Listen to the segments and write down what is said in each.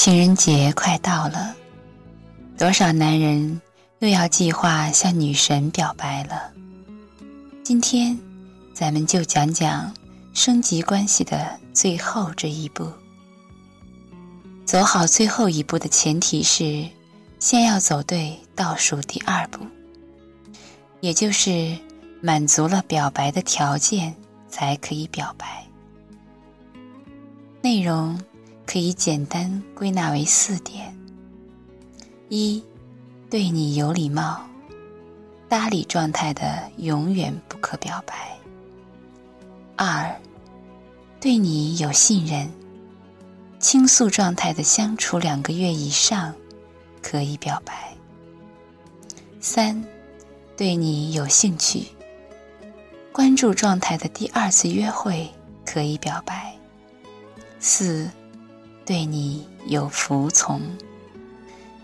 情人节快到了，多少男人又要计划向女神表白了。今天，咱们就讲讲升级关系的最后这一步。走好最后一步的前提是，先要走对倒数第二步，也就是满足了表白的条件，才可以表白。内容可以简单归纳为四点：一，对你有礼貌，搭理状态的永远不可表白；二，对你有信任，倾诉状态的相处两个月以上可以表白；三，对你有兴趣，关注状态的第二次约会可以表白。四，对你有服从、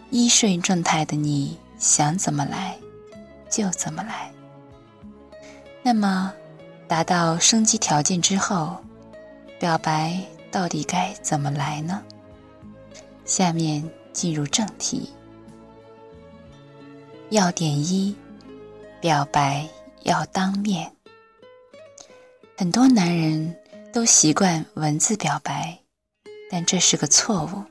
依顺状态的你，想怎么来就怎么来。那么，达到升级条件之后，表白到底该怎么来呢？下面进入正题。要点一：表白要当面。很多男人。都习惯文字表白，但这是个错误。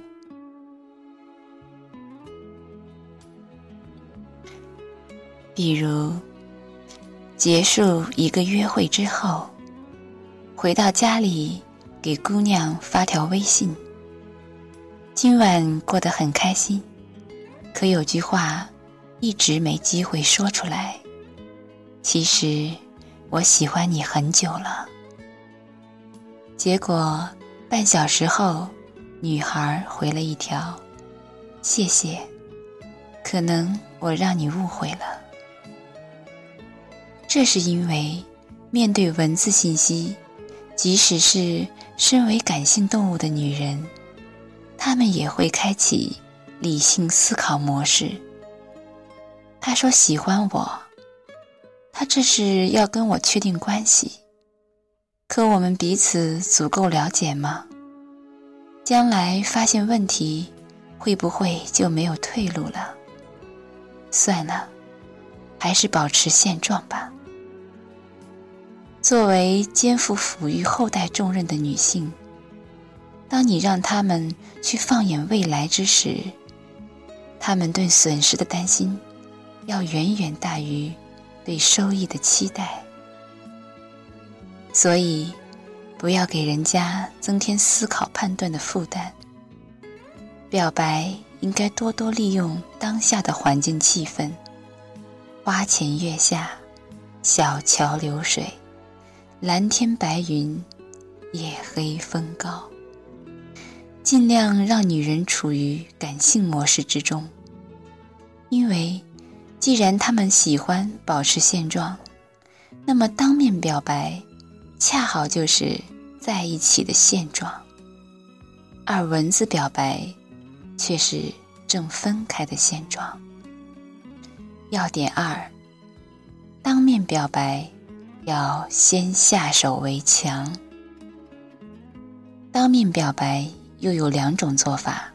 比如，结束一个约会之后，回到家里给姑娘发条微信：“今晚过得很开心，可有句话一直没机会说出来。其实，我喜欢你很久了。”结果，半小时后，女孩回了一条：“谢谢，可能我让你误会了。”这是因为，面对文字信息，即使是身为感性动物的女人，她们也会开启理性思考模式。他说喜欢我，他这是要跟我确定关系。可我们彼此足够了解吗？将来发现问题，会不会就没有退路了？算了，还是保持现状吧。作为肩负抚育后代重任的女性，当你让他们去放眼未来之时，他们对损失的担心，要远远大于对收益的期待。所以，不要给人家增添思考判断的负担。表白应该多多利用当下的环境气氛，花前月下，小桥流水，蓝天白云，夜黑风高。尽量让女人处于感性模式之中，因为既然她们喜欢保持现状，那么当面表白。恰好就是在一起的现状，而文字表白却是正分开的现状。要点二：当面表白要先下手为强。当面表白又有两种做法，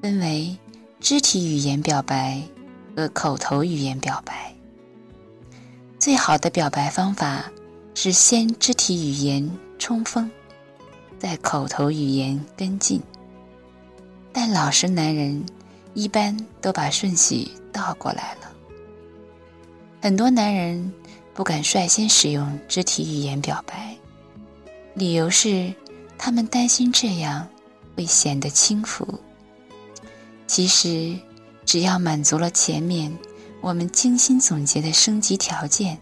分为肢体语言表白和口头语言表白。最好的表白方法。是先肢体语言冲锋，再口头语言跟进。但老实男人一般都把顺序倒过来了。很多男人不敢率先使用肢体语言表白，理由是他们担心这样会显得轻浮。其实，只要满足了前面我们精心总结的升级条件，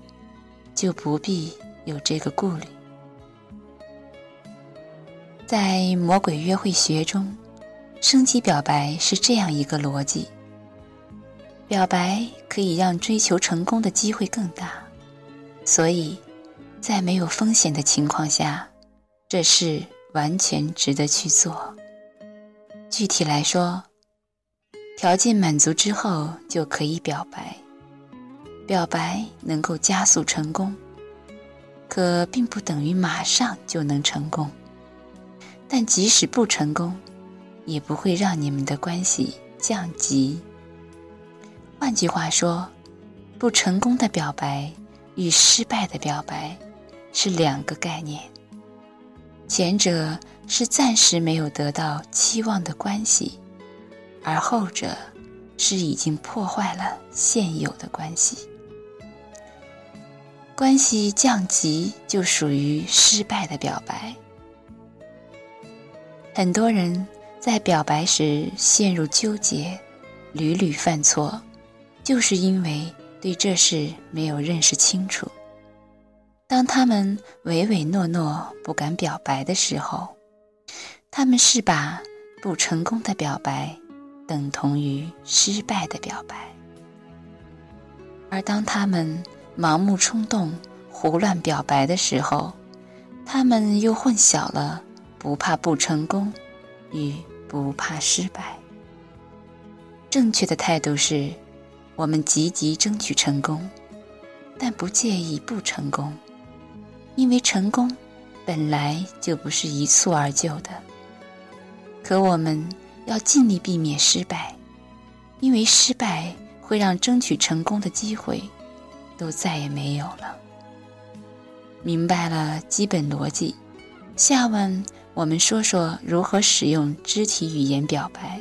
就不必。有这个顾虑，在魔鬼约会学中，升级表白是这样一个逻辑：表白可以让追求成功的机会更大，所以，在没有风险的情况下，这事完全值得去做。具体来说，条件满足之后就可以表白，表白能够加速成功。可并不等于马上就能成功，但即使不成功，也不会让你们的关系降级。换句话说，不成功的表白与失败的表白是两个概念。前者是暂时没有得到期望的关系，而后者是已经破坏了现有的关系。关系降级就属于失败的表白。很多人在表白时陷入纠结，屡屡犯错，就是因为对这事没有认识清楚。当他们唯唯诺诺不敢表白的时候，他们是把不成功的表白等同于失败的表白；而当他们盲目冲动、胡乱表白的时候，他们又混淆了不怕不成功与不怕失败。正确的态度是：我们积极争取成功，但不介意不成功。因为成功本来就不是一蹴而就的，可我们要尽力避免失败，因为失败会让争取成功的机会都再也没有了。明白了基本逻辑，下问我们说说如何使用肢体语言表白。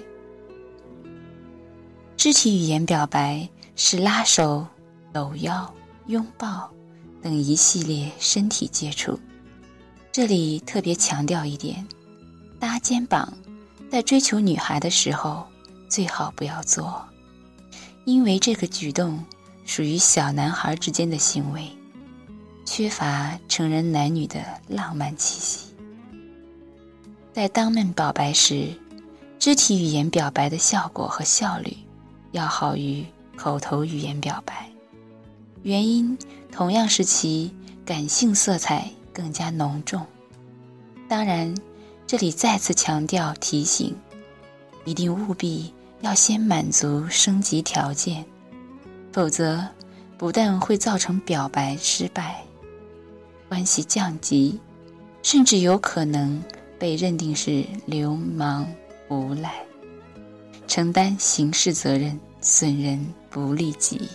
肢体语言表白是拉手、搂腰、拥抱。等一系列身体接触，这里特别强调一点：搭肩膀，在追求女孩的时候最好不要做，因为这个举动属于小男孩之间的行为，缺乏成人男女的浪漫气息。在当面表白时，肢体语言表白的效果和效率要好于口头语言表白，原因。同样是其感性色彩更加浓重。当然，这里再次强调提醒，一定务必要先满足升级条件，否则不但会造成表白失败、关系降级，甚至有可能被认定是流氓无赖，承担刑事责任，损人不利己。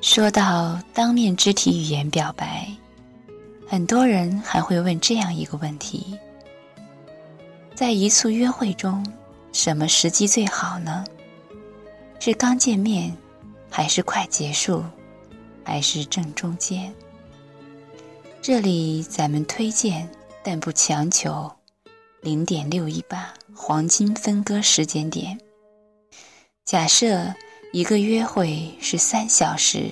说到当面肢体语言表白，很多人还会问这样一个问题：在一次约会中，什么时机最好呢？是刚见面，还是快结束，还是正中间？这里咱们推荐，但不强求，零点六一八黄金分割时间点。假设。一个约会是三小时，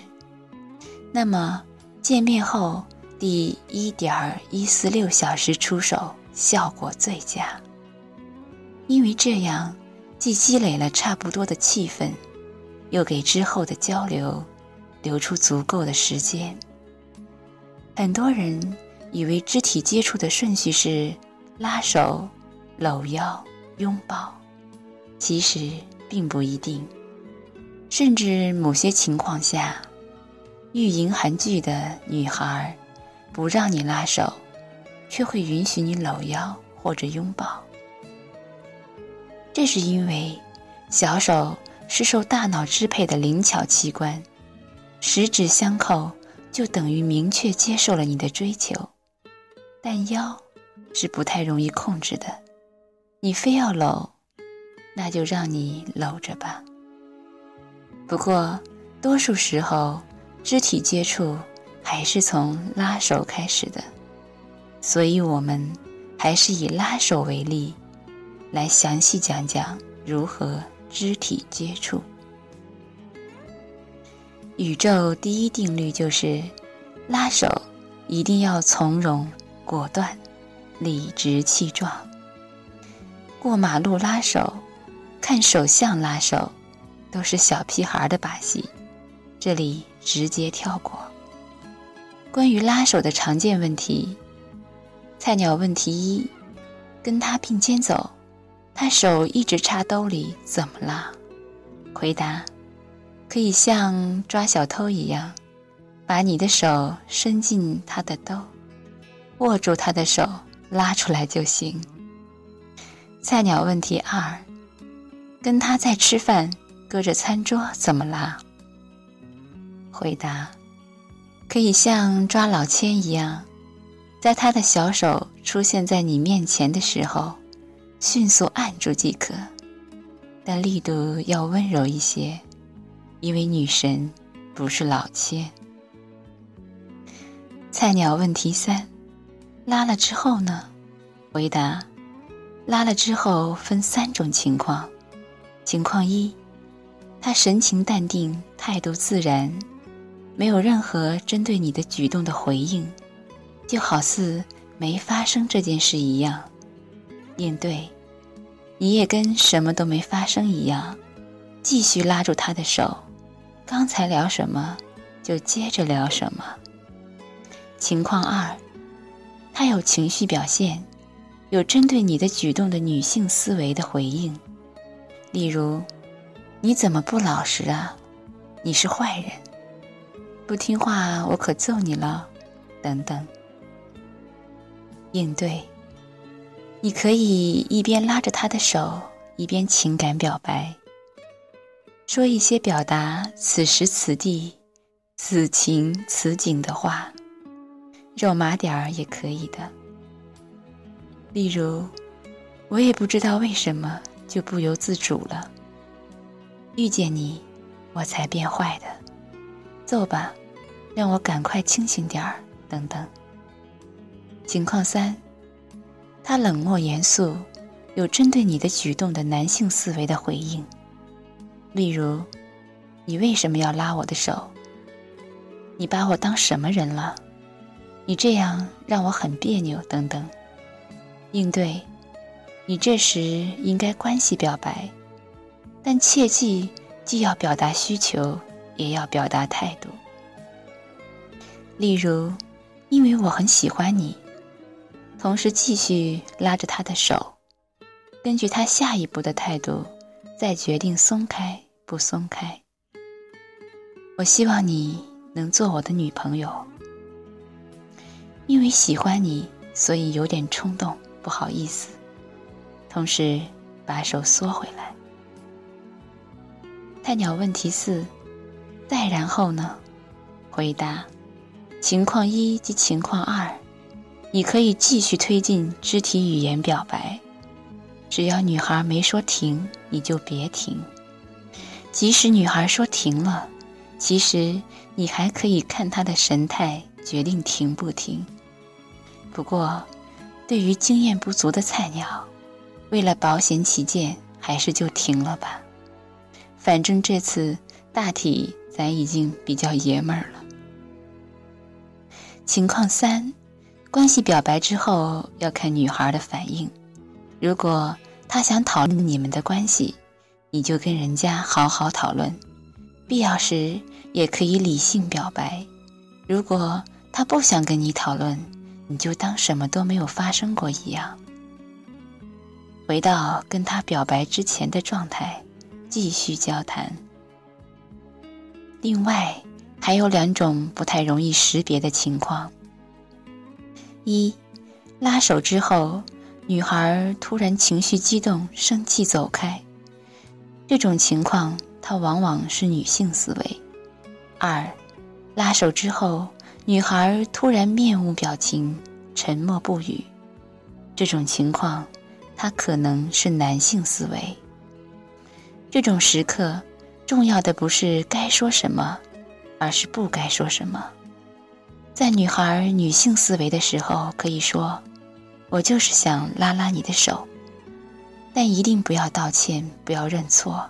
那么见面后第一点一四六小时出手效果最佳，因为这样既积累了差不多的气氛，又给之后的交流留出足够的时间。很多人以为肢体接触的顺序是拉手、搂腰、拥抱，其实并不一定。甚至某些情况下，欲迎韩剧的女孩不让你拉手，却会允许你搂腰或者拥抱。这是因为小手是受大脑支配的灵巧器官，十指相扣就等于明确接受了你的追求，但腰是不太容易控制的。你非要搂，那就让你搂着吧。不过，多数时候，肢体接触还是从拉手开始的，所以我们还是以拉手为例，来详细讲讲如何肢体接触。宇宙第一定律就是，拉手一定要从容、果断、理直气壮。过马路拉手，看手相拉手。都是小屁孩的把戏，这里直接跳过。关于拉手的常见问题，菜鸟问题一：跟他并肩走，他手一直插兜里，怎么啦？回答：可以像抓小偷一样，把你的手伸进他的兜，握住他的手，拉出来就行。菜鸟问题二：跟他在吃饭，隔着餐桌怎么啦？回答：可以像抓老千一样，在他的小手出现在你面前的时候，迅速按住即可，但力度要温柔一些，因为女神不是老千。菜鸟问题三：拉了之后呢？回答：拉了之后分三种情况。情况一，他神情淡定，态度自然。没有任何针对你的举动的回应，就好似没发生这件事一样应对，你也跟什么都没发生一样，继续拉住他的手。刚才聊什么，就接着聊什么。情况二，他有情绪表现，有针对你的举动的女性思维的回应，例如：“你怎么不老实啊？你是坏人。”不听话，我可揍你了！等等，应对。你可以一边拉着他的手，一边情感表白，说一些表达此时此地、此情此景的话，肉麻点儿也可以的。例如，我也不知道为什么就不由自主了，遇见你，我才变坏的。揍吧。让我赶快清醒点儿，等等。情况三，他冷漠严肃，有针对你的举动的男性思维的回应，例如：“你为什么要拉我的手？你把我当什么人了？你这样让我很别扭，等等。”应对，你这时应该关系表白，但切记既要表达需求，也要表达态度。例如，因为我很喜欢你，同时继续拉着他的手，根据他下一步的态度，再决定松开不松开。我希望你能做我的女朋友，因为喜欢你，所以有点冲动，不好意思。同时把手缩回来。菜鸟问题四：再然后呢？回答。情况一及情况二，你可以继续推进肢体语言表白。只要女孩没说停，你就别停。即使女孩说停了，其实你还可以看她的神态决定停不停。不过，对于经验不足的菜鸟，为了保险起见，还是就停了吧。反正这次大体咱已经比较爷们儿了。情况三，关系表白之后要看女孩的反应。如果她想讨论你们的关系，你就跟人家好好讨论，必要时也可以理性表白。如果她不想跟你讨论，你就当什么都没有发生过一样，回到跟她表白之前的状态，继续交谈。另外。还有两种不太容易识别的情况：一，拉手之后，女孩突然情绪激动、生气走开，这种情况它往往是女性思维；二，拉手之后，女孩突然面无表情、沉默不语，这种情况它可能是男性思维。这种时刻，重要的不是该说什么。而是不该说什么。在女孩女性思维的时候，可以说：“我就是想拉拉你的手。”但一定不要道歉，不要认错。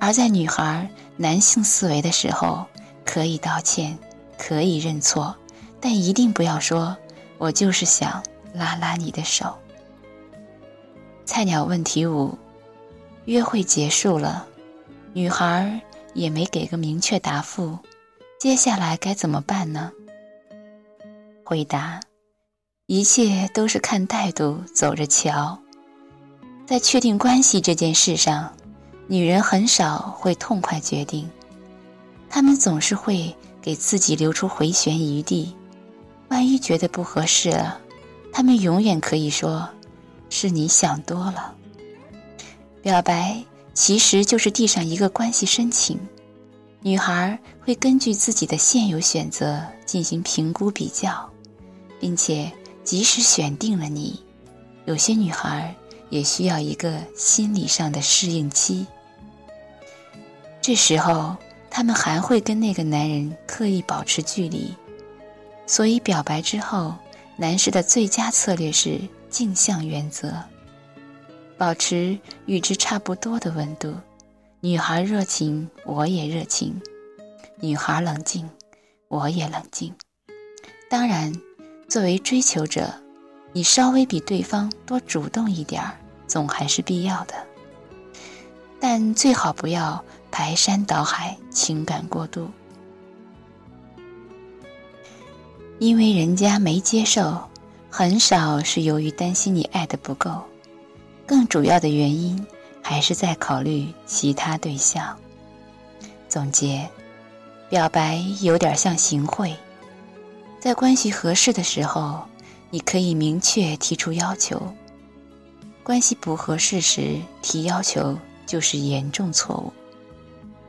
而在女孩男性思维的时候，可以道歉，可以认错，但一定不要说：“我就是想拉拉你的手。”菜鸟问题五：约会结束了，女孩也没给个明确答复。接下来该怎么办呢？回答：一切都是看态度，走着瞧。在确定关系这件事上，女人很少会痛快决定，她们总是会给自己留出回旋余地。万一觉得不合适了，他们永远可以说：“是你想多了。”表白其实就是递上一个关系申请，女孩会根据自己的现有选择进行评估比较，并且即使选定了你，有些女孩也需要一个心理上的适应期。这时候，他们还会跟那个男人刻意保持距离，所以表白之后。男士的最佳策略是镜像原则，保持与之差不多的温度。女孩热情，我也热情；女孩冷静，我也冷静。当然，作为追求者，你稍微比对方多主动一点儿，总还是必要的。但最好不要排山倒海，情感过度。因为人家没接受，很少是由于担心你爱的不够，更主要的原因还是在考虑其他对象。总结，表白有点像行贿，在关系合适的时候，你可以明确提出要求；关系不合适时提要求就是严重错误。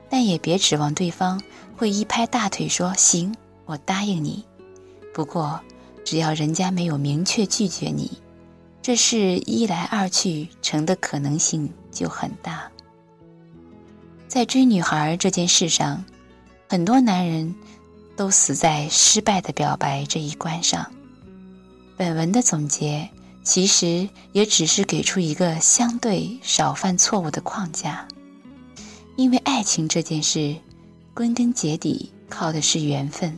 但也别指望对方会一拍大腿说“行，我答应你”。不过，只要人家没有明确拒绝你，这事一来二去成的可能性就很大。在追女孩这件事上，很多男人都死在失败的表白这一关上。本文的总结其实也只是给出一个相对少犯错误的框架，因为爱情这件事，归根结底靠的是缘分。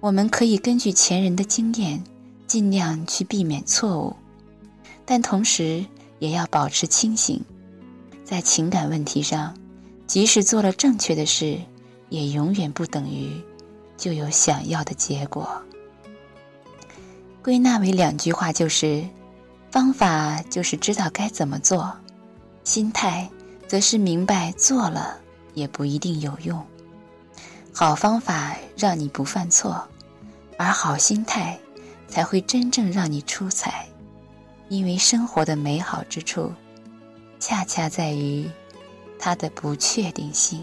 我们可以根据前人的经验，尽量去避免错误，但同时也要保持清醒。在情感问题上，即使做了正确的事，也永远不等于就有想要的结果。归纳为两句话就是：方法就是知道该怎么做，心态则是明白做了也不一定有用。好方法让你不犯错，而好心态才会真正让你出彩。因为生活的美好之处，恰恰在于它的不确定性。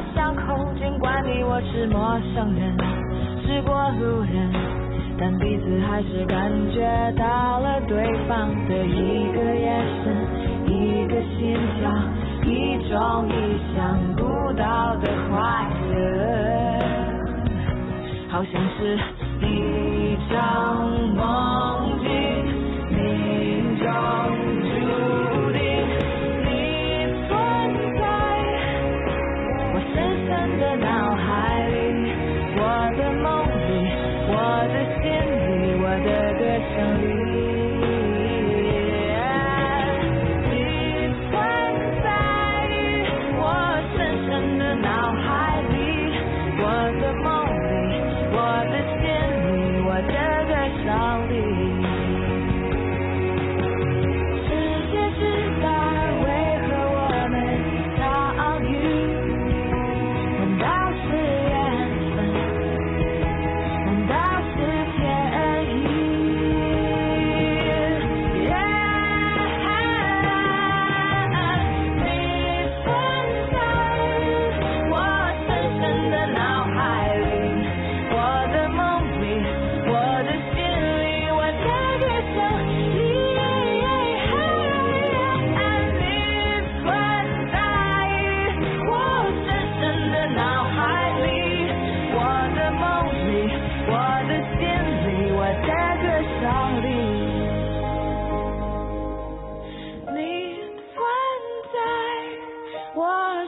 尽管你我是陌生人，是过路人，但彼此还是感觉到了对方的一个眼神，一个心跳，一种意想不到的快乐，好像是一场梦。